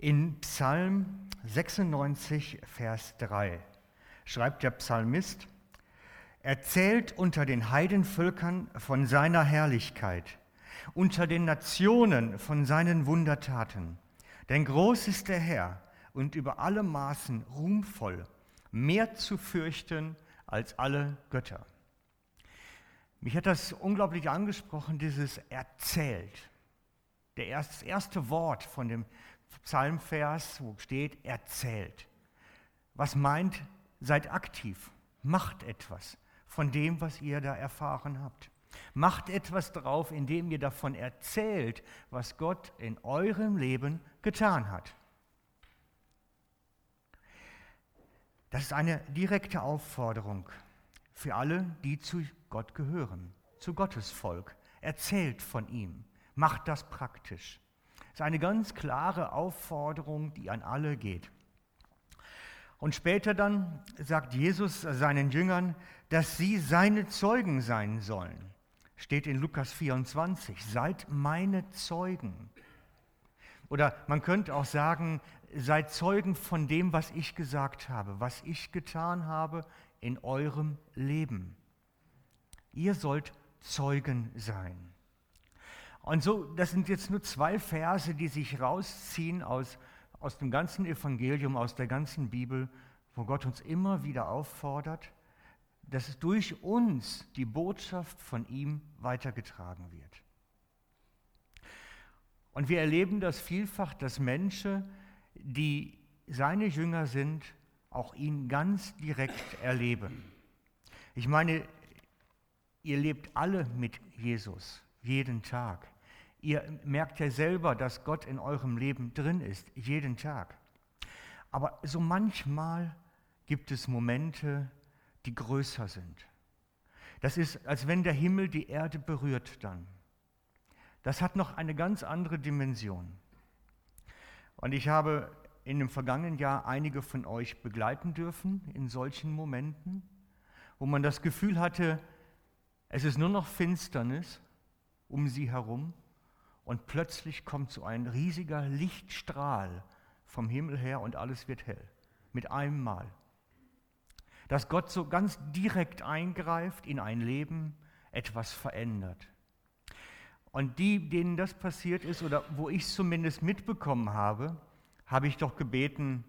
In Psalm 96, Vers 3 schreibt der Psalmist, erzählt unter den Heidenvölkern von seiner Herrlichkeit, unter den Nationen von seinen Wundertaten. Denn groß ist der Herr und über alle Maßen ruhmvoll, mehr zu fürchten als alle Götter. Mich hat das unglaublich angesprochen, dieses erzählt. Das erste Wort von dem Psalmvers, wo steht, erzählt. Was meint, seid aktiv, macht etwas von dem, was ihr da erfahren habt. Macht etwas drauf, indem ihr davon erzählt, was Gott in eurem Leben getan hat. Das ist eine direkte Aufforderung für alle, die zu Gott gehören, zu Gottes Volk. Erzählt von ihm, macht das praktisch. Ist eine ganz klare Aufforderung, die an alle geht. Und später dann sagt Jesus seinen Jüngern, dass sie seine Zeugen sein sollen. Steht in Lukas 24, seid meine Zeugen. Oder man könnte auch sagen, seid Zeugen von dem, was ich gesagt habe, was ich getan habe in eurem Leben. Ihr sollt Zeugen sein. Und so, das sind jetzt nur zwei Verse, die sich rausziehen aus, aus dem ganzen Evangelium, aus der ganzen Bibel, wo Gott uns immer wieder auffordert, dass durch uns die Botschaft von ihm weitergetragen wird. Und wir erleben das vielfach, dass Menschen, die seine Jünger sind, auch ihn ganz direkt erleben. Ich meine, ihr lebt alle mit Jesus jeden Tag. Ihr merkt ja selber, dass Gott in eurem Leben drin ist, jeden Tag. Aber so manchmal gibt es Momente, die größer sind. Das ist, als wenn der Himmel die Erde berührt dann. Das hat noch eine ganz andere Dimension. Und ich habe in dem vergangenen Jahr einige von euch begleiten dürfen in solchen Momenten, wo man das Gefühl hatte, es ist nur noch Finsternis um sie herum und plötzlich kommt so ein riesiger Lichtstrahl vom Himmel her und alles wird hell. Mit einem Mal. Dass Gott so ganz direkt eingreift in ein Leben, etwas verändert. Und die, denen das passiert ist, oder wo ich es zumindest mitbekommen habe, habe ich doch gebeten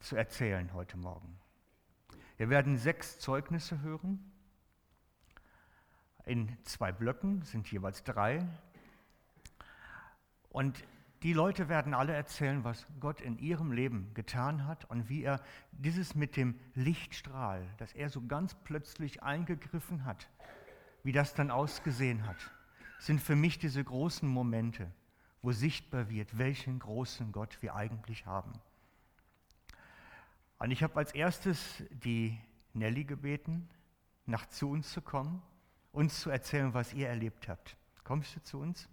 zu erzählen heute Morgen. Wir werden sechs Zeugnisse hören. In zwei Blöcken sind jeweils drei. Und die Leute werden alle erzählen, was Gott in ihrem Leben getan hat und wie er dieses mit dem Lichtstrahl, dass er so ganz plötzlich eingegriffen hat, wie das dann ausgesehen hat, sind für mich diese großen Momente wo sichtbar wird, welchen großen Gott wir eigentlich haben. Und ich habe als erstes die Nelly gebeten, nach zu uns zu kommen, uns zu erzählen, was ihr erlebt habt. Kommst du zu uns?